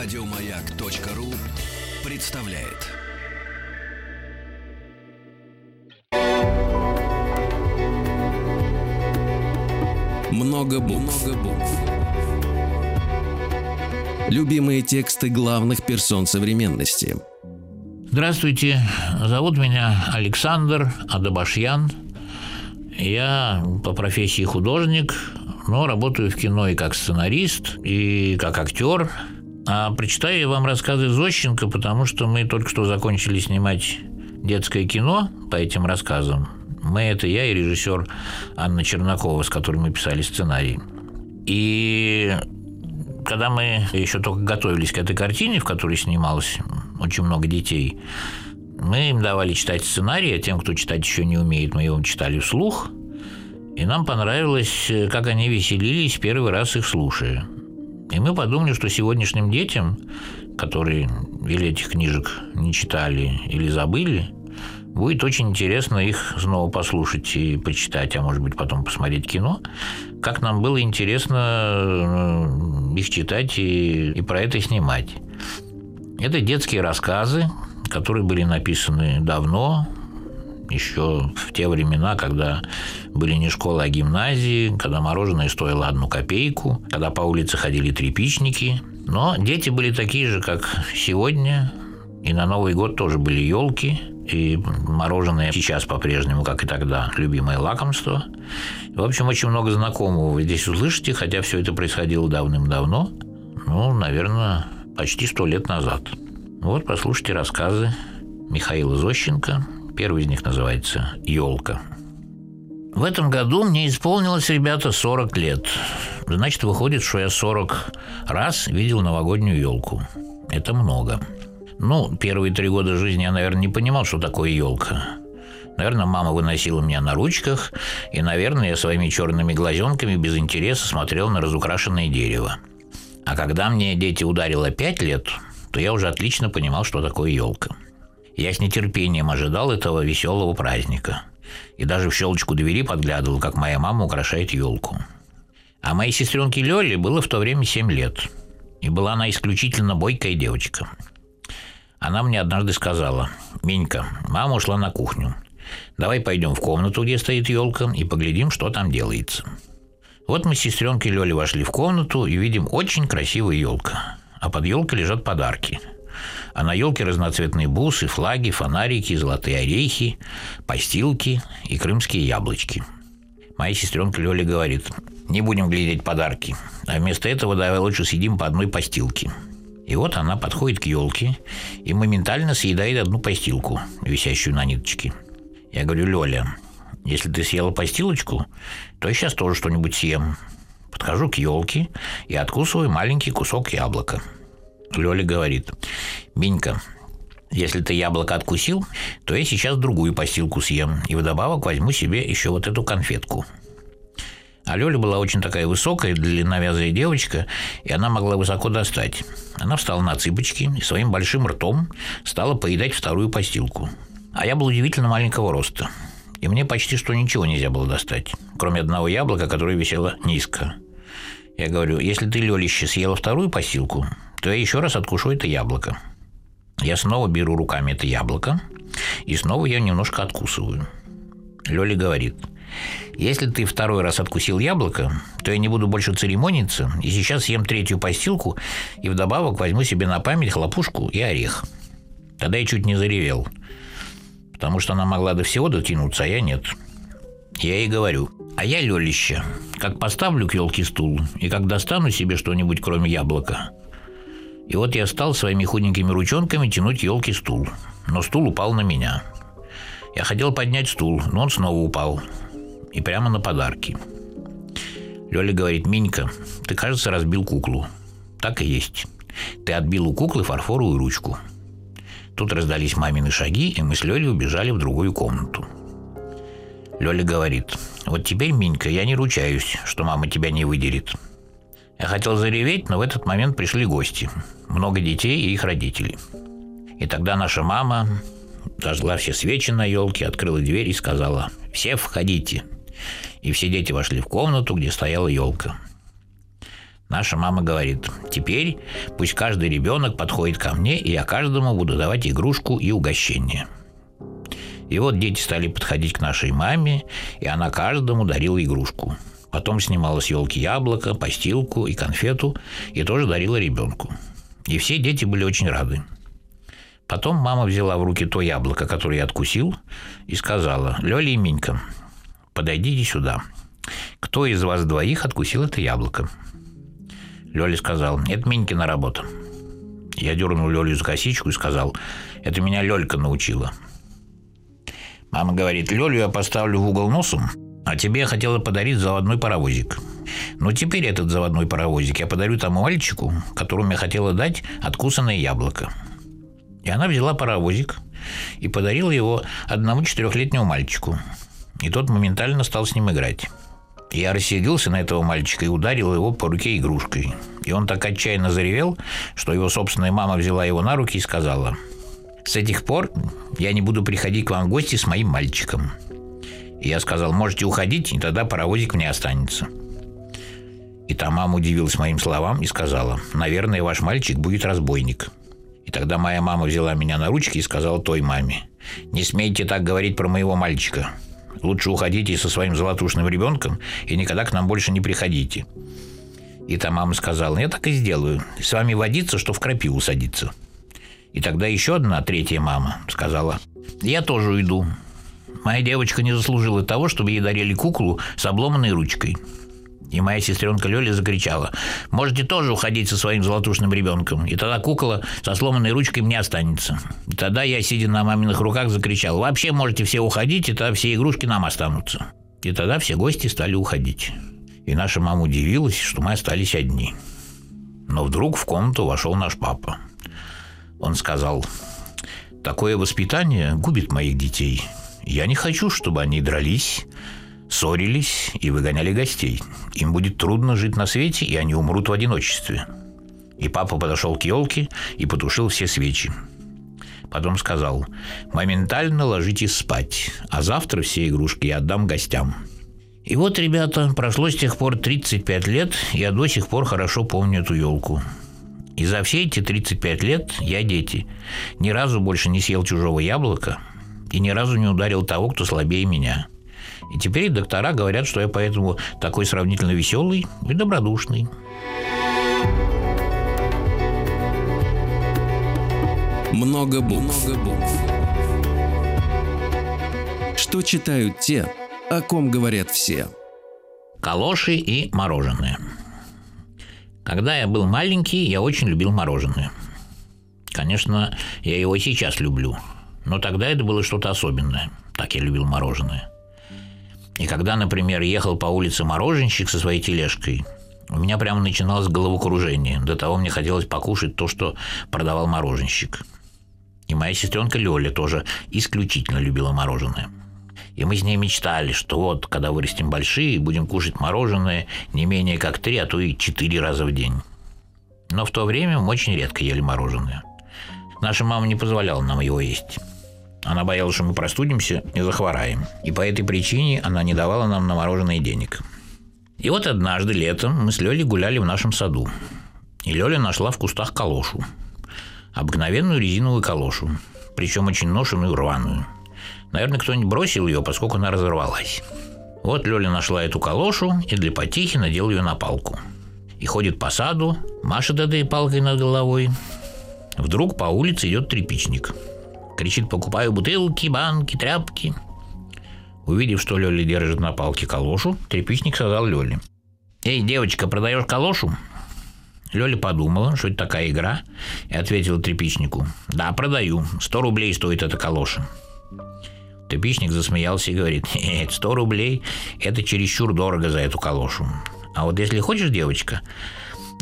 Радиомаяк.ру представляет. Много букв. Любимые тексты главных персон современности. Здравствуйте, зовут меня Александр Адабашьян. Я по профессии художник, но работаю в кино и как сценарист, и как актер. А прочитаю я вам рассказы Зощенко, потому что мы только что закончили снимать детское кино по этим рассказам. Мы – это я и режиссер Анна Чернакова, с которой мы писали сценарий. И когда мы еще только готовились к этой картине, в которой снималось очень много детей, мы им давали читать сценарий, а тем, кто читать еще не умеет, мы его читали вслух. И нам понравилось, как они веселились первый раз их слушая. И мы подумали, что сегодняшним детям, которые или этих книжек не читали или забыли, будет очень интересно их снова послушать и почитать, а может быть потом посмотреть кино. Как нам было интересно э, их читать и, и про это снимать. Это детские рассказы, которые были написаны давно, еще в те времена, когда были не школы, а гимназии, когда мороженое стоило одну копейку, когда по улице ходили трепичники. Но дети были такие же, как сегодня, и на Новый год тоже были елки, и мороженое сейчас по-прежнему, как и тогда, любимое лакомство. В общем, очень много знакомого вы здесь услышите, хотя все это происходило давным-давно, ну, наверное, почти сто лет назад. Вот, послушайте рассказы Михаила Зощенко. Первый из них называется «Елка». В этом году мне исполнилось, ребята, 40 лет. Значит, выходит, что я 40 раз видел новогоднюю елку. Это много. Ну, первые три года жизни я, наверное, не понимал, что такое елка. Наверное, мама выносила меня на ручках, и, наверное, я своими черными глазенками без интереса смотрел на разукрашенное дерево. А когда мне дети ударило пять лет, то я уже отлично понимал, что такое елка. Я с нетерпением ожидал этого веселого праздника. И даже в щелочку двери подглядывал, как моя мама украшает елку. А моей сестренке Лёле было в то время семь лет. И была она исключительно бойкая девочка – она мне однажды сказала, «Минька, мама ушла на кухню. Давай пойдем в комнату, где стоит елка, и поглядим, что там делается». Вот мы с сестренкой Лёлей вошли в комнату и видим очень красивая елка. А под елкой лежат подарки. А на елке разноцветные бусы, флаги, фонарики, золотые орехи, постилки и крымские яблочки. Моя сестренка Лёля говорит, не будем глядеть подарки, а вместо этого давай лучше сидим по одной постилке. И вот она подходит к елке и моментально съедает одну постилку, висящую на ниточке. Я говорю, Лёля, если ты съела постилочку, то я сейчас тоже что-нибудь съем. Подхожу к елке и откусываю маленький кусок яблока. Лёля говорит, Минька, если ты яблоко откусил, то я сейчас другую постилку съем и вдобавок возьму себе еще вот эту конфетку – а Лёля была очень такая высокая, длинновязая девочка, и она могла высоко достать. Она встала на цыпочки и своим большим ртом стала поедать вторую постилку. А я был удивительно маленького роста. И мне почти что ничего нельзя было достать, кроме одного яблока, которое висело низко. Я говорю, если ты, Лёлище, съела вторую постилку, то я еще раз откушу это яблоко. Я снова беру руками это яблоко, и снова я немножко откусываю. Лёля говорит – если ты второй раз откусил яблоко, то я не буду больше церемониться, и сейчас съем третью постилку, и вдобавок возьму себе на память хлопушку и орех. Тогда я чуть не заревел, потому что она могла до всего дотянуться, а я нет. Я ей говорю, а я лёлище, как поставлю к елке стул, и как достану себе что-нибудь кроме яблока. И вот я стал своими худенькими ручонками тянуть елки стул, но стул упал на меня. Я хотел поднять стул, но он снова упал и прямо на подарки. Лёля говорит, Минька, ты, кажется, разбил куклу. Так и есть. Ты отбил у куклы фарфоровую ручку. Тут раздались мамины шаги, и мы с Лёлей убежали в другую комнату. Лёля говорит, вот теперь, Минька, я не ручаюсь, что мама тебя не выдерет. Я хотел зареветь, но в этот момент пришли гости. Много детей и их родителей. И тогда наша мама зажгла все свечи на елке, открыла дверь и сказала «Все входите» и все дети вошли в комнату, где стояла елка. Наша мама говорит, теперь пусть каждый ребенок подходит ко мне, и я каждому буду давать игрушку и угощение. И вот дети стали подходить к нашей маме, и она каждому дарила игрушку. Потом снимала с елки яблоко, постилку и конфету, и тоже дарила ребенку. И все дети были очень рады. Потом мама взяла в руки то яблоко, которое я откусил, и сказала, «Лёля и Минька, подойдите сюда. Кто из вас двоих откусил это яблоко?» Лёля сказал, «Это Минькина работа». Я дернул Лёлю за косичку и сказал, «Это меня Лёлька научила». Мама говорит, Лёлю я поставлю в угол носом, а тебе я хотела подарить заводной паровозик. Но теперь этот заводной паровозик я подарю тому мальчику, которому я хотела дать откусанное яблоко. И она взяла паровозик и подарила его одному четырехлетнему мальчику. И тот моментально стал с ним играть. Я рассердился на этого мальчика и ударил его по руке игрушкой. И он так отчаянно заревел, что его собственная мама взяла его на руки и сказала, «С этих пор я не буду приходить к вам в гости с моим мальчиком». Я сказал, можете уходить, и тогда паровозик мне останется. И та мама удивилась моим словам и сказала, наверное, ваш мальчик будет разбойник. И тогда моя мама взяла меня на ручки и сказала той маме, «Не смейте так говорить про моего мальчика. Лучше уходите со своим золотушным ребенком и никогда к нам больше не приходите». И та мама сказала, «Я так и сделаю. С вами водиться, что в крапиву садиться». И тогда еще одна, третья мама сказала, «Я тоже уйду. Моя девочка не заслужила того, чтобы ей дарили куклу с обломанной ручкой». И моя сестренка Лёля закричала, «Можете тоже уходить со своим золотушным ребенком, и тогда кукола со сломанной ручкой мне останется». И тогда я, сидя на маминых руках, закричал, «Вообще можете все уходить, и тогда все игрушки нам останутся». И тогда все гости стали уходить. И наша мама удивилась, что мы остались одни. Но вдруг в комнату вошел наш папа. Он сказал, «Такое воспитание губит моих детей. Я не хочу, чтобы они дрались, ссорились и выгоняли гостей. Им будет трудно жить на свете, и они умрут в одиночестве. И папа подошел к елке и потушил все свечи. Потом сказал, моментально ложитесь спать, а завтра все игрушки я отдам гостям. И вот, ребята, прошло с тех пор 35 лет, я до сих пор хорошо помню эту елку. И за все эти 35 лет я, дети, ни разу больше не съел чужого яблока и ни разу не ударил того, кто слабее меня – и теперь доктора говорят, что я поэтому такой сравнительно веселый и добродушный. Много букв. Много букв. Что читают те, о ком говорят все? Калоши и мороженое. Когда я был маленький, я очень любил мороженое. Конечно, я его сейчас люблю, но тогда это было что-то особенное. Так я любил мороженое. И когда, например, ехал по улице мороженщик со своей тележкой, у меня прямо начиналось головокружение. До того мне хотелось покушать то, что продавал мороженщик. И моя сестренка Лёля тоже исключительно любила мороженое. И мы с ней мечтали, что вот, когда вырастем большие, будем кушать мороженое не менее как три, а то и четыре раза в день. Но в то время мы очень редко ели мороженое. Наша мама не позволяла нам его есть. Она боялась, что мы простудимся и захвораем. И по этой причине она не давала нам на мороженое денег. И вот однажды летом мы с Лёлей гуляли в нашем саду. И Лёля нашла в кустах калошу. Обыкновенную резиновую калошу. Причем очень ношенную и рваную. Наверное, кто-нибудь бросил ее, поскольку она разорвалась. Вот Лёля нашла эту калошу и для потихи надел ее на палку. И ходит по саду, машет этой палкой над головой. Вдруг по улице идет трепичник – Кричит, покупаю бутылки, банки, тряпки. Увидев, что Лёля держит на палке калошу, тряпичник сказал Лёле. «Эй, девочка, продаешь калошу?» Лёля подумала, что это такая игра, и ответила тряпичнику. «Да, продаю. Сто рублей стоит эта калоша». Тряпичник засмеялся и говорит, «Нет, сто рублей – это чересчур дорого за эту калошу. А вот если хочешь, девочка,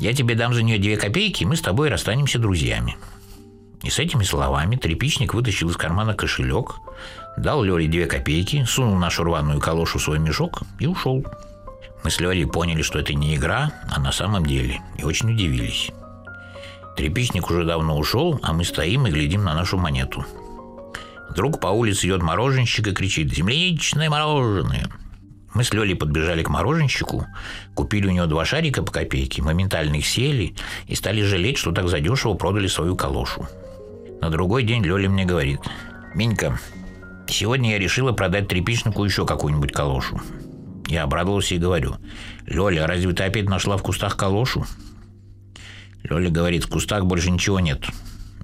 я тебе дам за нее две копейки, и мы с тобой расстанемся друзьями». И с этими словами трепичник вытащил из кармана кошелек, дал Лёре две копейки, сунул нашу рваную калошу в свой мешок и ушел. Мы с Лёрей поняли, что это не игра, а на самом деле, и очень удивились. Трепичник уже давно ушел, а мы стоим и глядим на нашу монету. Вдруг по улице идет мороженщик и кричит «Земляничное мороженое!» Мы с Лёлей подбежали к мороженщику, купили у него два шарика по копейке, моментально их съели и стали жалеть, что так задешево продали свою калошу. На другой день Лёля мне говорит, «Минька, сегодня я решила продать тряпичнику еще какую-нибудь калошу». Я обрадовался и говорю, «Лёля, разве ты опять нашла в кустах калошу?» Лёля говорит, в кустах больше ничего нет.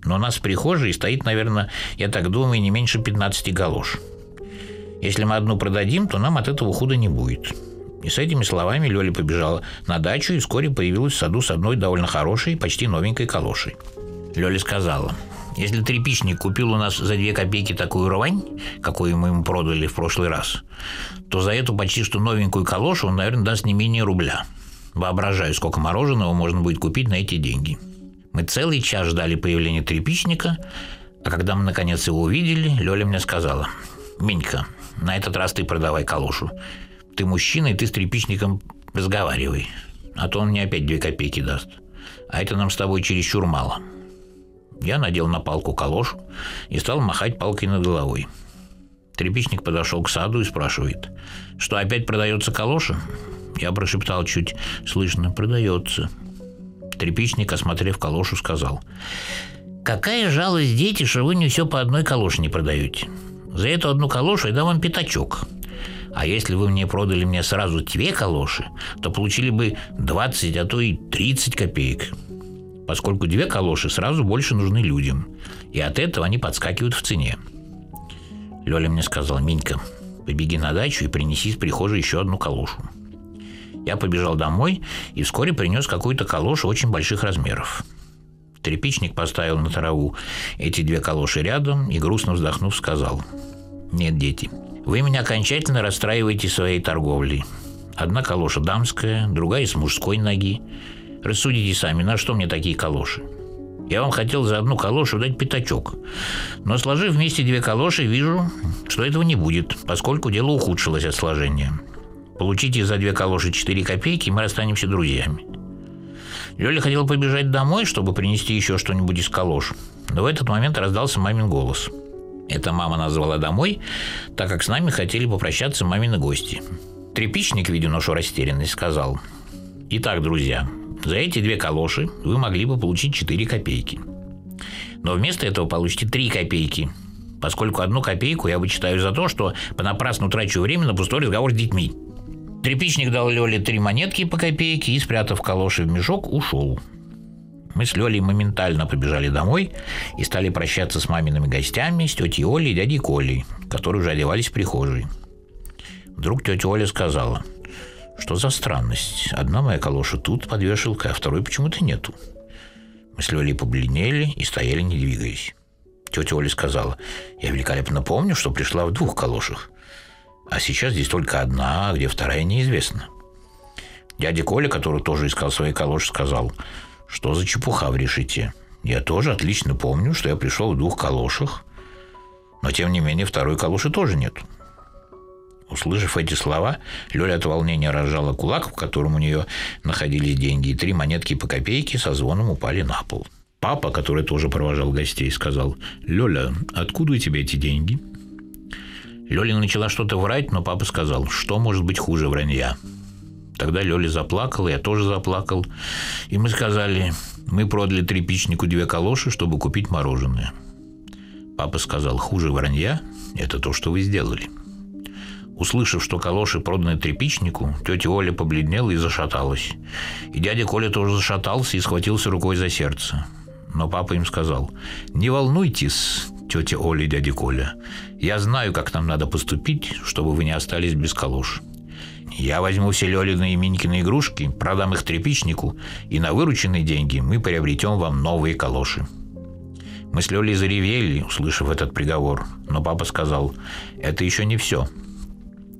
Но у нас в прихожей стоит, наверное, я так думаю, не меньше 15 галош. Если мы одну продадим, то нам от этого худа не будет. И с этими словами Лёля побежала на дачу и вскоре появилась в саду с одной довольно хорошей, почти новенькой калошей. Лёля сказала, если трепичник купил у нас за две копейки такую рвань, какую мы ему продали в прошлый раз, то за эту почти что новенькую калошу он, наверное, даст не менее рубля. Воображаю, сколько мороженого можно будет купить на эти деньги. Мы целый час ждали появления трепичника, а когда мы наконец его увидели, Лёля мне сказала, «Минька, на этот раз ты продавай калошу. Ты мужчина, и ты с трепичником разговаривай, а то он мне опять две копейки даст. А это нам с тобой чересчур мало». Я надел на палку калошу и стал махать палкой над головой. Трепичник подошел к саду и спрашивает, что опять продается калоша? Я прошептал чуть слышно, продается. Трепичник, осмотрев калошу, сказал, «Какая жалость, дети, что вы не все по одной калоше не продаете. За эту одну калошу я дам вам пятачок. А если вы мне продали мне сразу две калоши, то получили бы 20, а то и 30 копеек поскольку две калоши сразу больше нужны людям, и от этого они подскакивают в цене. Лёля мне сказал, Минька, побеги на дачу и принеси из прихожей еще одну калошу. Я побежал домой и вскоре принес какую-то калошу очень больших размеров. Трепичник поставил на траву эти две калоши рядом и, грустно вздохнув, сказал, «Нет, дети, вы меня окончательно расстраиваете своей торговлей. Одна калоша дамская, другая с мужской ноги. Рассудите сами, на что мне такие калоши? Я вам хотел за одну калошу дать пятачок. Но сложив вместе две калоши, вижу, что этого не будет, поскольку дело ухудшилось от сложения. Получите за две калоши 4 копейки, и мы расстанемся друзьями. Лёля хотел побежать домой, чтобы принести еще что-нибудь из калош. Но в этот момент раздался мамин голос. Это мама назвала домой, так как с нами хотели попрощаться мамины гости. Трепичник, видя нашу растерянность, сказал. «Итак, друзья, за эти две калоши вы могли бы получить 4 копейки. Но вместо этого получите 3 копейки, поскольку одну копейку я вычитаю за то, что понапрасну трачу время на пустой разговор с детьми. Трепичник дал Лёле три монетки по копейке и, спрятав калоши в мешок, ушел. Мы с Лёлей моментально побежали домой и стали прощаться с мамиными гостями, с тетей Олей и дядей Колей, которые уже одевались в прихожей. Вдруг тетя Оля сказала – что за странность? Одна моя калоша тут под вешалкой, а второй почему-то нету. Мы с Лёлей побледнели и стояли, не двигаясь. Тетя Оля сказала, я великолепно помню, что пришла в двух калошах. А сейчас здесь только одна, а где вторая неизвестно. Дядя Коля, который тоже искал свои калоши, сказал, что за чепуха вы решите? Я тоже отлично помню, что я пришел в двух калошах, но тем не менее второй калоши тоже нет. Услышав эти слова, Лёля от волнения разжала кулак, в котором у нее находились деньги, и три монетки по копейке со звоном упали на пол. Папа, который тоже провожал гостей, сказал, «Лёля, откуда у тебя эти деньги?» Лёля начала что-то врать, но папа сказал, что может быть хуже вранья. Тогда Лёля заплакала, я тоже заплакал. И мы сказали, мы продали тряпичнику две калоши, чтобы купить мороженое. Папа сказал, хуже вранья – это то, что вы сделали. Услышав, что калоши проданы тряпичнику, тетя Оля побледнела и зашаталась. И дядя Коля тоже зашатался и схватился рукой за сердце. Но папа им сказал, «Не волнуйтесь, тетя Оля и дядя Коля. Я знаю, как нам надо поступить, чтобы вы не остались без калош. Я возьму все Лёлины и Минькины игрушки, продам их тряпичнику, и на вырученные деньги мы приобретем вам новые калоши». Мы с Лёлей заревели, услышав этот приговор, но папа сказал, «Это еще не все.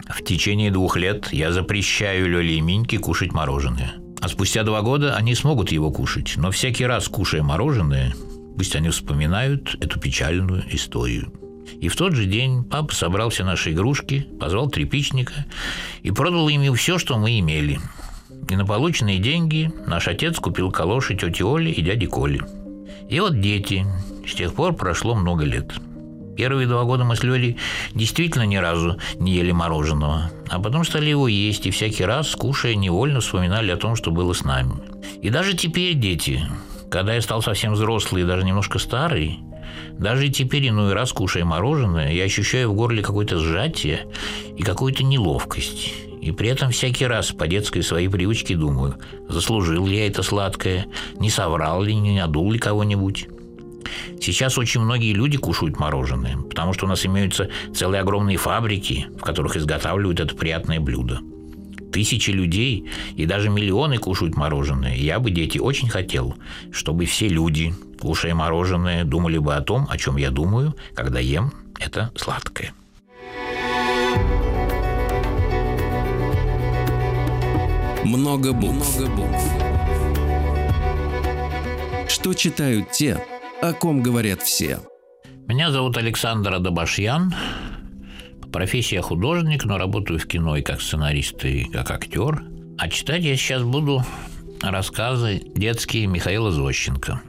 В течение двух лет я запрещаю Лёле и Миньке кушать мороженое. А спустя два года они смогут его кушать, но всякий раз, кушая мороженое, пусть они вспоминают эту печальную историю. И в тот же день папа собрал все наши игрушки, позвал тряпичника и продал ими все, что мы имели. И на полученные деньги наш отец купил калоши тети Оли и дяди Коли. И вот дети. С тех пор прошло много лет. Первые два года мы с Лёлей действительно ни разу не ели мороженого, а потом стали его есть, и всякий раз, кушая, невольно вспоминали о том, что было с нами. И даже теперь, дети, когда я стал совсем взрослый и даже немножко старый, даже теперь иной раз, кушая мороженое, я ощущаю в горле какое-то сжатие и какую-то неловкость. И при этом всякий раз по детской своей привычке думаю, заслужил ли я это сладкое, не соврал ли, не надул ли кого-нибудь. Сейчас очень многие люди кушают мороженое, потому что у нас имеются целые огромные фабрики, в которых изготавливают это приятное блюдо. Тысячи людей и даже миллионы кушают мороженое. Я бы, дети, очень хотел, чтобы все люди, кушая мороженое, думали бы о том, о чем я думаю, когда ем это сладкое. Много букв. Что читают те, о ком говорят все. Меня зовут Александр Адабашьян. По профессии я художник, но работаю в кино и как сценарист, и как актер. А читать я сейчас буду рассказы детские Михаила Зощенко.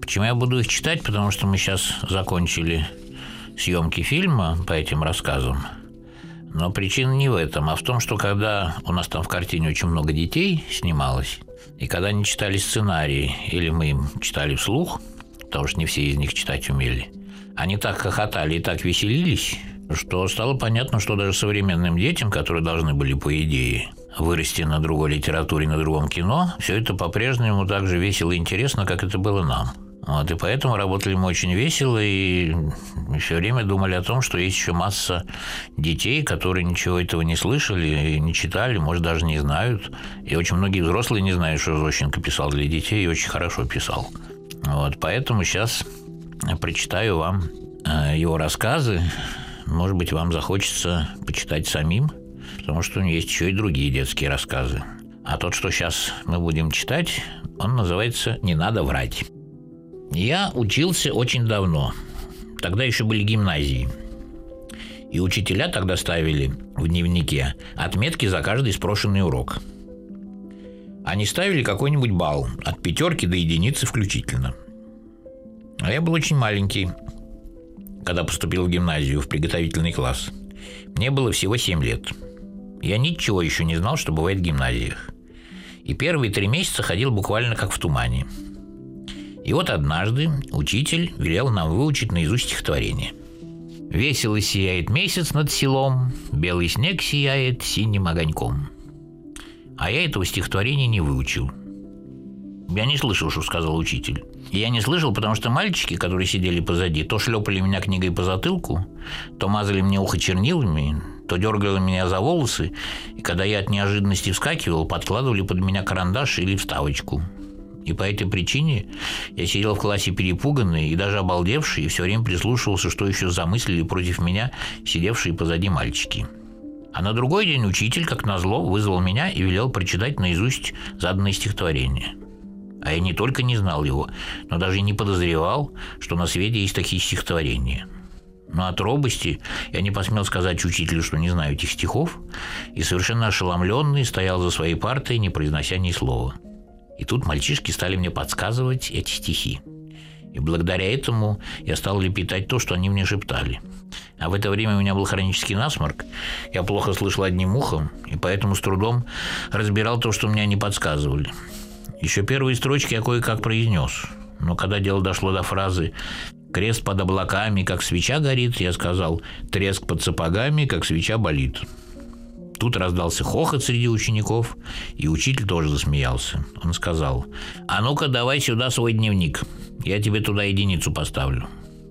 Почему я буду их читать? Потому что мы сейчас закончили съемки фильма по этим рассказам. Но причина не в этом, а в том, что когда у нас там в картине очень много детей снималось, и когда они читали сценарий, или мы им читали вслух – потому что не все из них читать умели. Они так хохотали и так веселились, что стало понятно, что даже современным детям, которые должны были, по идее, вырасти на другой литературе, на другом кино, все это по-прежнему так же весело и интересно, как это было нам. Вот, и поэтому работали мы очень весело и все время думали о том, что есть еще масса детей, которые ничего этого не слышали, не читали, может, даже не знают. И очень многие взрослые не знают, что Зощенко писал для детей и очень хорошо писал. Вот, поэтому сейчас прочитаю вам э, его рассказы. Может быть, вам захочется почитать самим, потому что у него есть еще и другие детские рассказы. А тот, что сейчас мы будем читать, он называется «Не надо врать». Я учился очень давно. Тогда еще были гимназии. И учителя тогда ставили в дневнике отметки за каждый спрошенный урок – они ставили какой-нибудь балл, от пятерки до единицы включительно. А я был очень маленький, когда поступил в гимназию, в приготовительный класс. Мне было всего 7 лет. Я ничего еще не знал, что бывает в гимназиях. И первые три месяца ходил буквально как в тумане. И вот однажды учитель велел нам выучить наизусть стихотворение. «Весело сияет месяц над селом, белый снег сияет синим огоньком». А я этого стихотворения не выучил. Я не слышал, что сказал учитель. Я не слышал, потому что мальчики, которые сидели позади, то шлепали меня книгой по затылку, то мазали мне ухо чернилами, то дергали меня за волосы, и когда я от неожиданности вскакивал, подкладывали под меня карандаш или вставочку. И по этой причине я сидел в классе перепуганный и даже обалдевший, и все время прислушивался, что еще замыслили против меня сидевшие позади мальчики. А на другой день учитель, как назло, вызвал меня и велел прочитать наизусть заданное стихотворение. А я не только не знал его, но даже не подозревал, что на свете есть такие стихотворения. Но от робости я не посмел сказать учителю, что не знаю этих стихов, и совершенно ошеломленный стоял за своей партой, не произнося ни слова. И тут мальчишки стали мне подсказывать эти стихи. И благодаря этому я стал лепетать то, что они мне шептали – а в это время у меня был хронический насморк. Я плохо слышал одним ухом, и поэтому с трудом разбирал то, что мне они подсказывали. Еще первые строчки я кое-как произнес. Но когда дело дошло до фразы «Крест под облаками, как свеча горит», я сказал «Треск под сапогами, как свеча болит». Тут раздался хохот среди учеников, и учитель тоже засмеялся. Он сказал, «А ну-ка, давай сюда свой дневник. Я тебе туда единицу поставлю».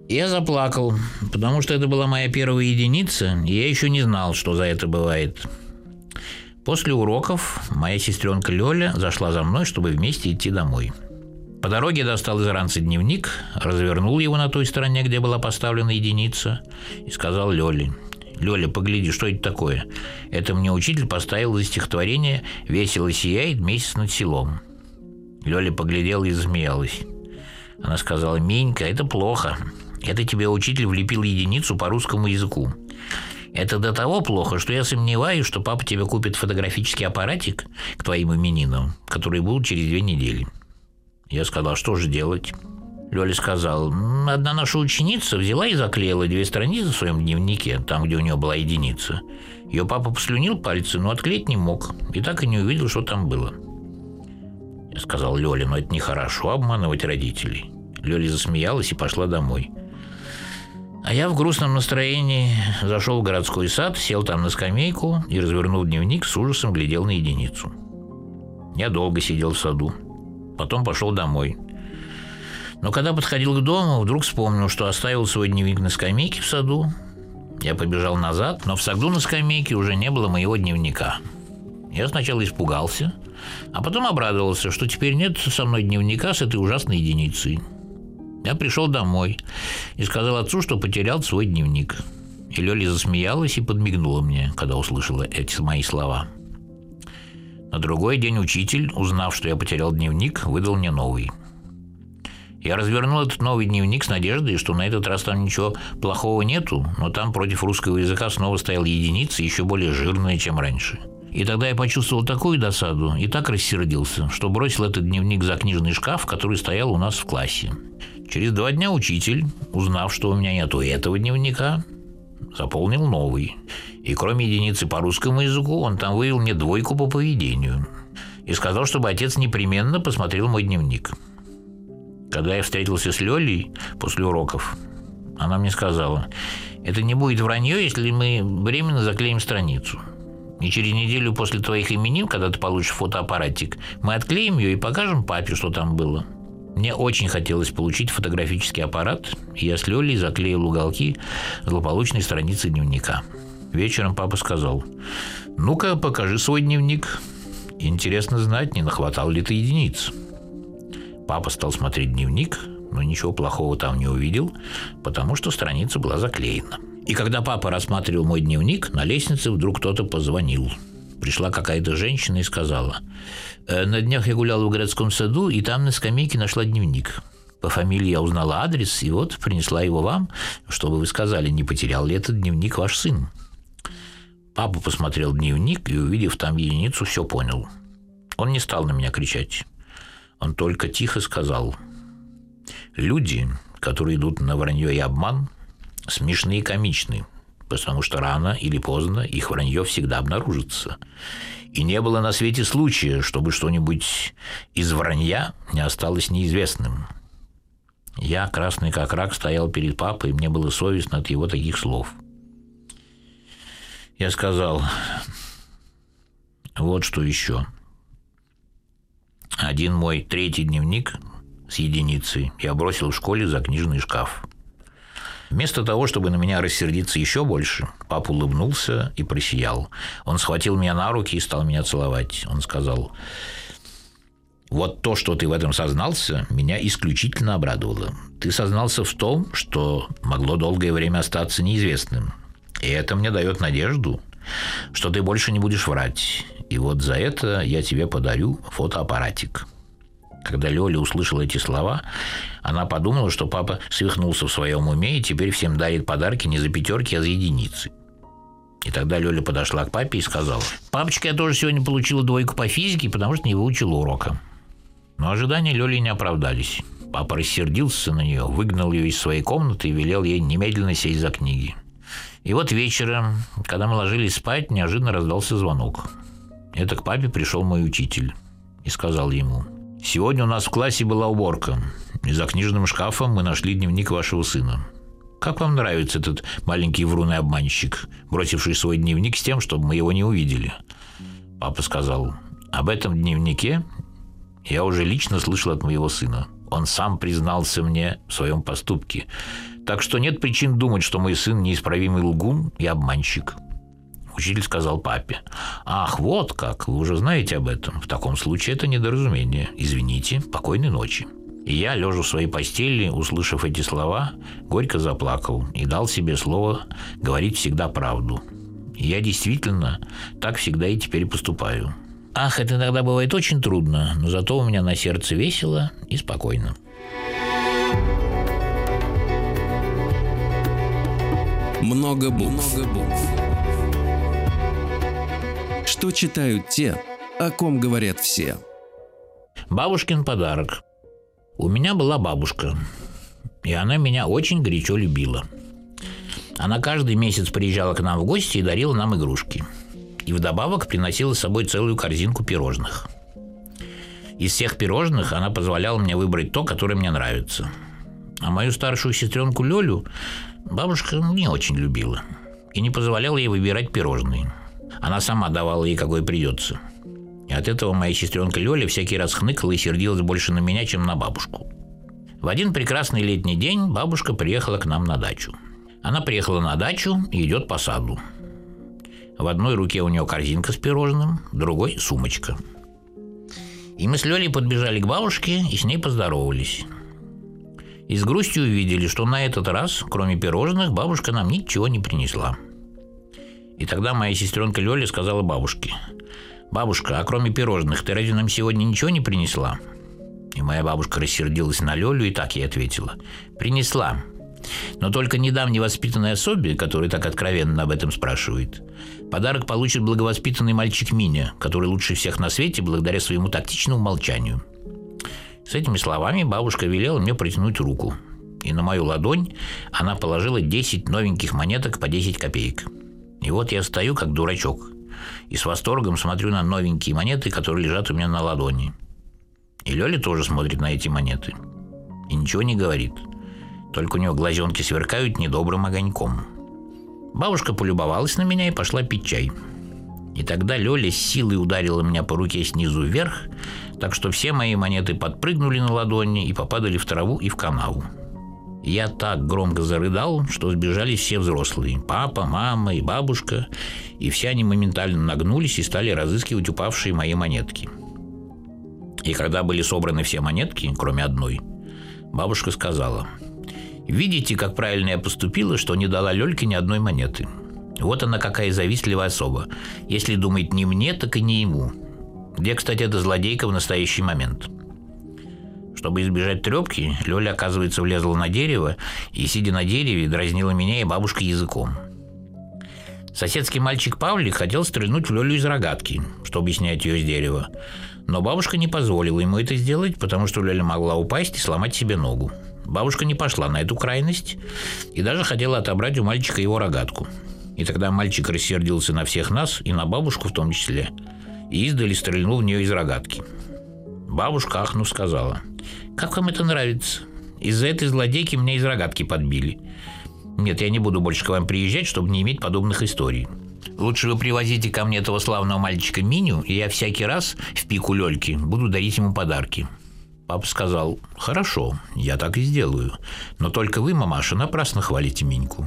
Я заплакал, потому что это была моя первая единица, и я еще не знал, что за это бывает. После уроков моя сестренка Лёля зашла за мной, чтобы вместе идти домой. По дороге достал из ранца дневник, развернул его на той стороне, где была поставлена единица, и сказал Лёле, «Лёля, погляди, что это такое? Это мне учитель поставил за стихотворение «Весело сияет месяц над селом». Лёля поглядела и засмеялась. Она сказала, «Минька, это плохо. Это тебе учитель влепил единицу по русскому языку. Это до того плохо, что я сомневаюсь, что папа тебе купит фотографический аппаратик к твоим именинам, которые будут через две недели. Я сказал, что же делать? Лёля сказал, одна наша ученица взяла и заклеила две страницы в своем дневнике, там, где у нее была единица. Ее папа послюнил пальцы, но отклеить не мог, и так и не увидел, что там было. Я сказал Лёле, но это нехорошо обманывать родителей. Лёля засмеялась и пошла домой. А я в грустном настроении зашел в городской сад, сел там на скамейку и, развернул дневник, с ужасом глядел на единицу. Я долго сидел в саду. Потом пошел домой. Но когда подходил к дому, вдруг вспомнил, что оставил свой дневник на скамейке в саду. Я побежал назад, но в саду на скамейке уже не было моего дневника. Я сначала испугался, а потом обрадовался, что теперь нет со мной дневника с этой ужасной единицей. Я пришел домой и сказал отцу, что потерял свой дневник. И Лёля засмеялась и подмигнула мне, когда услышала эти мои слова. На другой день учитель, узнав, что я потерял дневник, выдал мне новый. Я развернул этот новый дневник с надеждой, что на этот раз там ничего плохого нету, но там против русского языка снова стояла единица, еще более жирная, чем раньше. И тогда я почувствовал такую досаду и так рассердился, что бросил этот дневник за книжный шкаф, который стоял у нас в классе. Через два дня учитель, узнав, что у меня нету этого дневника, заполнил новый. И кроме единицы по русскому языку, он там вывел мне двойку по поведению. И сказал, чтобы отец непременно посмотрел мой дневник. Когда я встретился с Лёлей после уроков, она мне сказала, это не будет вранье, если мы временно заклеим страницу. И через неделю после твоих именин, когда ты получишь фотоаппаратик, мы отклеим ее и покажем папе, что там было. Мне очень хотелось получить фотографический аппарат, и я с Лёлей заклеил уголки злополучной страницы дневника. Вечером папа сказал, «Ну-ка, покажи свой дневник. Интересно знать, не нахватал ли ты единиц». Папа стал смотреть дневник, но ничего плохого там не увидел, потому что страница была заклеена. И когда папа рассматривал мой дневник, на лестнице вдруг кто-то позвонил – Пришла какая-то женщина и сказала, «Э, «На днях я гуляла в городском саду, и там на скамейке нашла дневник. По фамилии я узнала адрес, и вот принесла его вам, чтобы вы сказали, не потерял ли этот дневник ваш сын». Папа посмотрел дневник и, увидев там единицу, все понял. Он не стал на меня кричать. Он только тихо сказал, «Люди, которые идут на вранье и обман, смешные и комичны, потому что рано или поздно их вранье всегда обнаружится. И не было на свете случая, чтобы что-нибудь из вранья не осталось неизвестным. Я, красный как рак, стоял перед папой, и мне было совестно от его таких слов. Я сказал, вот что еще. Один мой третий дневник с единицей я бросил в школе за книжный шкаф – Вместо того, чтобы на меня рассердиться еще больше, папа улыбнулся и просиял. Он схватил меня на руки и стал меня целовать. Он сказал, вот то, что ты в этом сознался, меня исключительно обрадовало. Ты сознался в том, что могло долгое время остаться неизвестным. И это мне дает надежду, что ты больше не будешь врать. И вот за это я тебе подарю фотоаппаратик. Когда Лёля услышала эти слова, она подумала, что папа свихнулся в своем уме и теперь всем дарит подарки не за пятерки, а за единицы. И тогда Лёля подошла к папе и сказала, «Папочка, я тоже сегодня получила двойку по физике, потому что не выучила урока». Но ожидания Лёли не оправдались. Папа рассердился на нее, выгнал ее из своей комнаты и велел ей немедленно сесть за книги. И вот вечером, когда мы ложились спать, неожиданно раздался звонок. Это к папе пришел мой учитель и сказал ему – Сегодня у нас в классе была уборка, и за книжным шкафом мы нашли дневник вашего сына. Как вам нравится этот маленький врун обманщик, бросивший свой дневник с тем, чтобы мы его не увидели? Папа сказал, об этом дневнике я уже лично слышал от моего сына. Он сам признался мне в своем поступке. Так что нет причин думать, что мой сын неисправимый лгун и обманщик. Учитель сказал папе. «Ах, вот как, вы уже знаете об этом. В таком случае это недоразумение. Извините, покойной ночи». И я, лежа в своей постели, услышав эти слова, горько заплакал и дал себе слово говорить всегда правду. Я действительно так всегда и теперь поступаю. Ах, это иногда бывает очень трудно, но зато у меня на сердце весело и спокойно. Много букв. Много букв. Что читают те, о ком говорят все. Бабушкин подарок. У меня была бабушка, и она меня очень горячо любила. Она каждый месяц приезжала к нам в гости и дарила нам игрушки. И вдобавок приносила с собой целую корзинку пирожных. Из всех пирожных она позволяла мне выбрать то, которое мне нравится. А мою старшую сестренку Лёлю бабушка не очень любила и не позволяла ей выбирать пирожные. Она сама давала ей, какой придется. И от этого моя сестренка Лёля всякий раз хныкала и сердилась больше на меня, чем на бабушку. В один прекрасный летний день бабушка приехала к нам на дачу. Она приехала на дачу и идет по саду. В одной руке у нее корзинка с пирожным, в другой – сумочка. И мы с Лёлей подбежали к бабушке и с ней поздоровались. И с грустью увидели, что на этот раз, кроме пирожных, бабушка нам ничего не принесла. И тогда моя сестренка Лёля сказала бабушке – «Бабушка, а кроме пирожных, ты разве нам сегодня ничего не принесла?» И моя бабушка рассердилась на Лёлю и так ей ответила. «Принесла. Но только недавней воспитанной особе, которая так откровенно об этом спрашивает, подарок получит благовоспитанный мальчик Миня, который лучше всех на свете благодаря своему тактичному молчанию». С этими словами бабушка велела мне протянуть руку. И на мою ладонь она положила 10 новеньких монеток по 10 копеек. И вот я стою, как дурачок – и с восторгом смотрю на новенькие монеты, которые лежат у меня на ладони. И Лёля тоже смотрит на эти монеты. И ничего не говорит. Только у него глазенки сверкают недобрым огоньком. Бабушка полюбовалась на меня и пошла пить чай. И тогда Лёля с силой ударила меня по руке снизу вверх, так что все мои монеты подпрыгнули на ладони и попадали в траву и в канаву. Я так громко зарыдал, что сбежались все взрослые. Папа, мама и бабушка. И все они моментально нагнулись и стали разыскивать упавшие мои монетки. И когда были собраны все монетки, кроме одной, бабушка сказала, «Видите, как правильно я поступила, что не дала Лёльке ни одной монеты. Вот она какая завистливая особа. Если думает не мне, так и не ему. Где, кстати, эта злодейка в настоящий момент?» Чтобы избежать трепки, Лёля, оказывается, влезла на дерево и, сидя на дереве, дразнила меня и бабушка языком. Соседский мальчик Павлик хотел стрельнуть в Лёлю из рогатки, чтобы снять ее с дерева. Но бабушка не позволила ему это сделать, потому что Лёля могла упасть и сломать себе ногу. Бабушка не пошла на эту крайность и даже хотела отобрать у мальчика его рогатку. И тогда мальчик рассердился на всех нас, и на бабушку в том числе, и издали стрельнул в нее из рогатки. Бабушка, ахнув, сказала – как вам это нравится? Из-за этой злодейки меня из рогатки подбили. Нет, я не буду больше к вам приезжать, чтобы не иметь подобных историй. Лучше вы привозите ко мне этого славного мальчика Миню, и я всякий раз в пику Лёльки буду дарить ему подарки. Папа сказал, хорошо, я так и сделаю. Но только вы, мамаша, напрасно хвалите Миньку.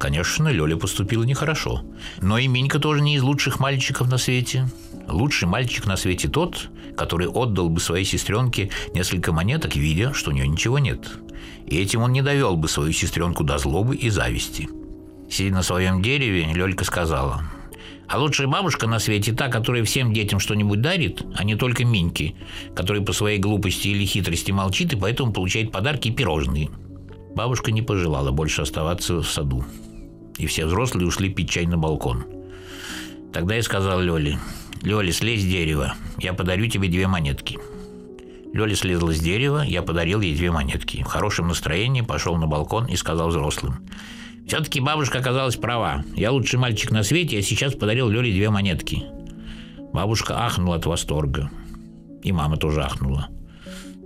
Конечно, Лёля поступила нехорошо. Но и Минька тоже не из лучших мальчиков на свете. Лучший мальчик на свете тот, который отдал бы своей сестренке несколько монеток, видя, что у нее ничего нет. И этим он не довел бы свою сестренку до злобы и зависти. Сидя на своем дереве, Лёлька сказала, «А лучшая бабушка на свете та, которая всем детям что-нибудь дарит, а не только Миньки, который по своей глупости или хитрости молчит и поэтому получает подарки и пирожные». Бабушка не пожелала больше оставаться в саду и все взрослые ушли пить чай на балкон. Тогда я сказал Лёле, «Лёля, слезь с дерева, я подарю тебе две монетки». Лёля слезла с дерева, я подарил ей две монетки. В хорошем настроении пошел на балкон и сказал взрослым, «Все-таки бабушка оказалась права. Я лучший мальчик на свете, я сейчас подарил Лёле две монетки». Бабушка ахнула от восторга. И мама тоже ахнула.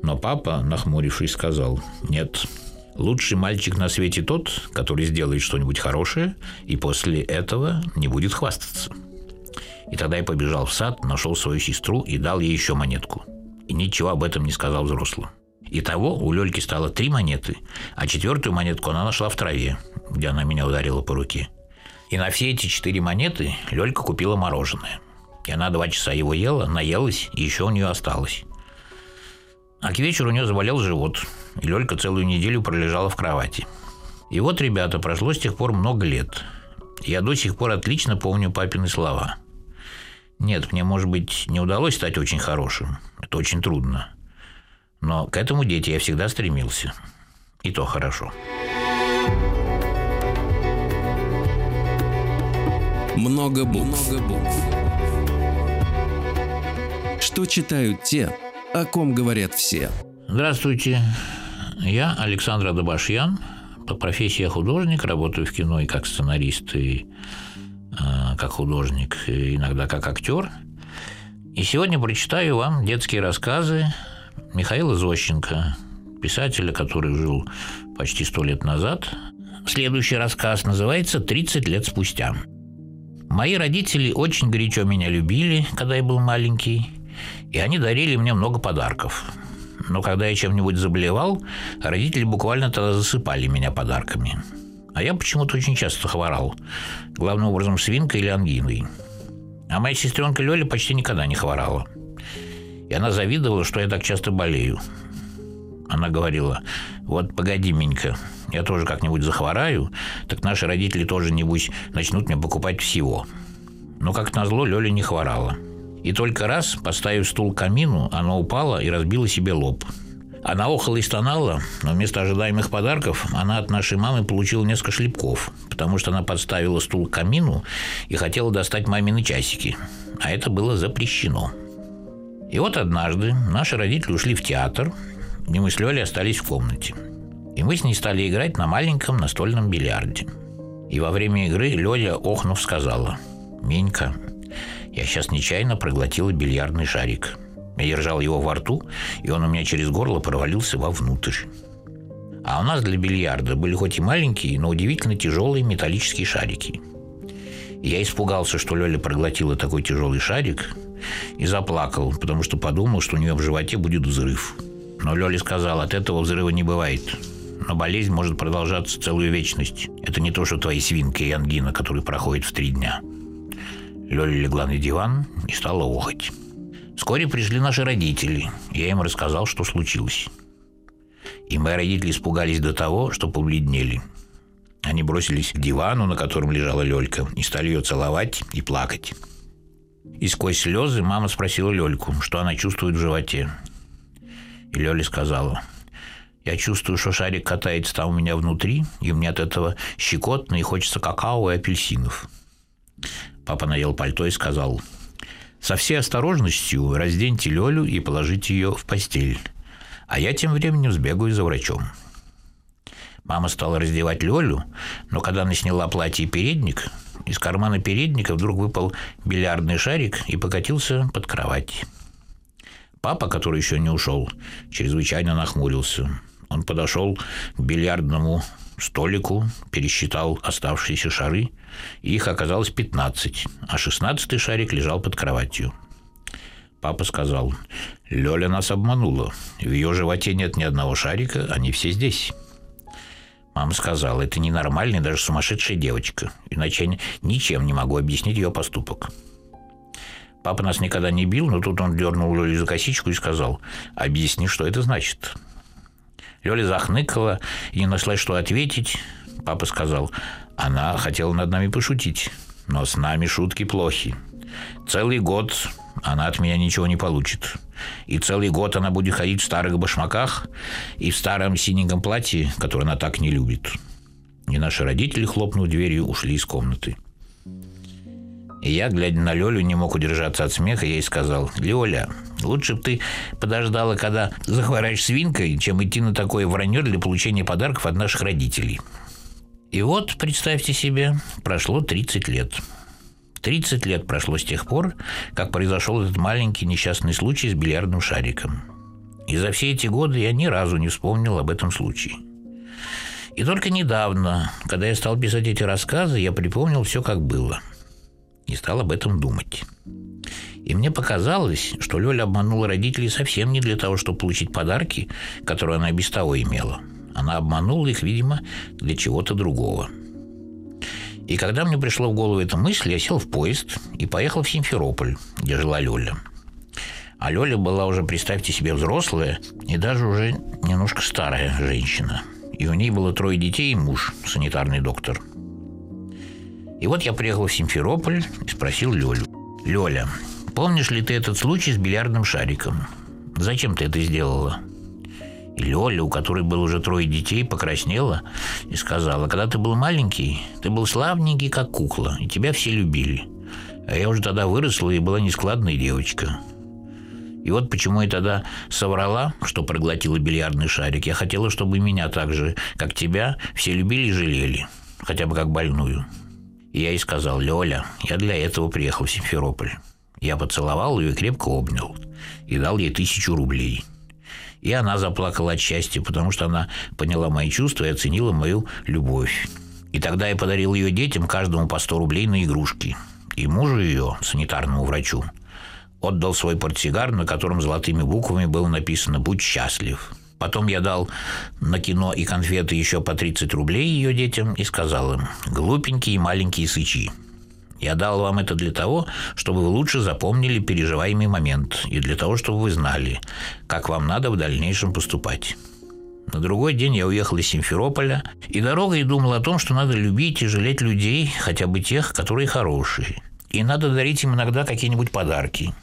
Но папа, нахмурившись, сказал, «Нет, Лучший мальчик на свете тот, который сделает что-нибудь хорошее и после этого не будет хвастаться. И тогда я побежал в сад, нашел свою сестру и дал ей еще монетку. И ничего об этом не сказал взрослым. Итого у Лёльки стало три монеты, а четвертую монетку она нашла в траве, где она меня ударила по руке. И на все эти четыре монеты Лёлька купила мороженое. И она два часа его ела, наелась, и еще у нее осталось. А к вечеру у нее заболел живот, и Лёлька целую неделю пролежала в кровати. И вот, ребята, прошло с тех пор много лет. Я до сих пор отлично помню папины слова. Нет, мне, может быть, не удалось стать очень хорошим. Это очень трудно. Но к этому дети я всегда стремился. И то хорошо. Много букв. Много букв. Что читают те, о ком говорят все. Здравствуйте, я Александр Адабашьян, по профессии я художник, работаю в кино и как сценарист, и художник, иногда как актер. И сегодня прочитаю вам детские рассказы Михаила Зощенко, писателя, который жил почти сто лет назад. Следующий рассказ называется «30 лет спустя». Мои родители очень горячо меня любили, когда я был маленький, и они дарили мне много подарков. Но когда я чем-нибудь заболевал, родители буквально тогда засыпали меня подарками. А я почему-то очень часто хворал. Главным образом свинкой или ангиной. А моя сестренка Лёля почти никогда не хворала. И она завидовала, что я так часто болею. Она говорила, вот погоди, Минька, я тоже как-нибудь захвораю, так наши родители тоже, небось, начнут мне покупать всего. Но, как назло, Лёля не хворала. И только раз, поставив стул к камину, она упала и разбила себе лоб. Она охала и стонала, но вместо ожидаемых подарков она от нашей мамы получила несколько шлепков, потому что она подставила стул к камину и хотела достать мамины часики. А это было запрещено. И вот однажды наши родители ушли в театр, и мы с Лёлей остались в комнате. И мы с ней стали играть на маленьком настольном бильярде. И во время игры Лёля, охнув, сказала, «Менька, я сейчас нечаянно проглотила бильярдный шарик. Я держал его во рту, и он у меня через горло провалился вовнутрь. А у нас для бильярда были хоть и маленькие, но удивительно тяжелые металлические шарики. Я испугался, что Лёля проглотила такой тяжелый шарик и заплакал, потому что подумал, что у нее в животе будет взрыв. Но Лёля сказал, от этого взрыва не бывает. Но болезнь может продолжаться целую вечность. Это не то, что твои свинки и ангина, которые проходят в три дня. Лёля легла на диван и стала охать. Вскоре пришли наши родители. Я им рассказал, что случилось. И мои родители испугались до того, что побледнели. Они бросились к дивану, на котором лежала Лёлька, и стали ее целовать и плакать. И сквозь слезы мама спросила Лёльку, что она чувствует в животе. И Лёля сказала, я чувствую, что шарик катается там у меня внутри, и мне от этого щекотно, и хочется какао и апельсинов. Папа надел пальто и сказал, «Со всей осторожностью разденьте Лёлю и положите ее в постель, а я тем временем сбегаю за врачом». Мама стала раздевать Лёлю, но когда она сняла платье и передник, из кармана передника вдруг выпал бильярдный шарик и покатился под кровать. Папа, который еще не ушел, чрезвычайно нахмурился. Он подошел к бильярдному столику, пересчитал оставшиеся шары, их оказалось 15, а шестнадцатый шарик лежал под кроватью. Папа сказал, Лёля нас обманула. В ее животе нет ни одного шарика, они все здесь. Мама сказала, это ненормальная, даже сумасшедшая девочка. Иначе я ничем не могу объяснить ее поступок. Папа нас никогда не бил, но тут он дернул Лёлю за косичку и сказал, объясни, что это значит. Лёля захныкала и не нашла, что ответить. Папа сказал, она хотела над нами пошутить, но с нами шутки плохи. Целый год она от меня ничего не получит. И целый год она будет ходить в старых башмаках и в старом синеньком платье, которое она так не любит. И наши родители, хлопнув дверью, ушли из комнаты. И я, глядя на Лёлю, не мог удержаться от смеха, я ей сказал, «Лёля, лучше бы ты подождала, когда захвораешь свинкой, чем идти на такое вранье для получения подарков от наших родителей». И вот, представьте себе, прошло 30 лет. 30 лет прошло с тех пор, как произошел этот маленький несчастный случай с бильярдным шариком. И за все эти годы я ни разу не вспомнил об этом случае. И только недавно, когда я стал писать эти рассказы, я припомнил все, как было – и стал об этом думать. И мне показалось, что Лёля обманула родителей совсем не для того, чтобы получить подарки, которые она без того имела. Она обманула их, видимо, для чего-то другого. И когда мне пришла в голову эта мысль, я сел в поезд и поехал в Симферополь, где жила Лёля. А Лёля была уже, представьте себе, взрослая и даже уже немножко старая женщина. И у ней было трое детей и муж, санитарный доктор – и вот я приехал в Симферополь и спросил Лёлю. «Лёля, помнишь ли ты этот случай с бильярдным шариком? Зачем ты это сделала?» И Лёля, у которой было уже трое детей, покраснела и сказала, «Когда ты был маленький, ты был славненький, как кукла, и тебя все любили. А я уже тогда выросла и была нескладная девочка. И вот почему я тогда соврала, что проглотила бильярдный шарик. Я хотела, чтобы меня так же, как тебя, все любили и жалели. Хотя бы как больную. И я ей сказал, Лёля, я для этого приехал в Симферополь. Я поцеловал ее и крепко обнял. И дал ей тысячу рублей. И она заплакала от счастья, потому что она поняла мои чувства и оценила мою любовь. И тогда я подарил ее детям каждому по 100 рублей на игрушки. И мужу ее, санитарному врачу, отдал свой портсигар, на котором золотыми буквами было написано «Будь счастлив». Потом я дал на кино и конфеты еще по 30 рублей ее детям и сказал им «Глупенькие маленькие сычи». Я дал вам это для того, чтобы вы лучше запомнили переживаемый момент и для того, чтобы вы знали, как вам надо в дальнейшем поступать. На другой день я уехал из Симферополя и дорогой думал о том, что надо любить и жалеть людей, хотя бы тех, которые хорошие. И надо дарить им иногда какие-нибудь подарки.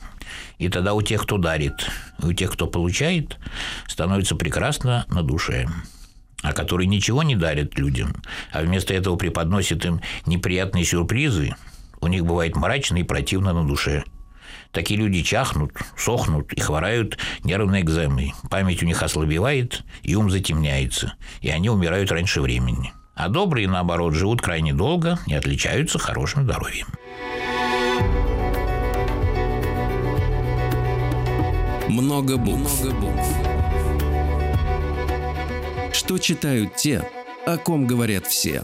И тогда у тех, кто дарит, и у тех, кто получает, становится прекрасно на душе а которые ничего не дарят людям, а вместо этого преподносят им неприятные сюрпризы, у них бывает мрачно и противно на душе. Такие люди чахнут, сохнут и хворают нервной экземой. Память у них ослабевает, и ум затемняется, и они умирают раньше времени. А добрые, наоборот, живут крайне долго и отличаются хорошим здоровьем. Много букв. Много букв. Что читают те, о ком говорят все.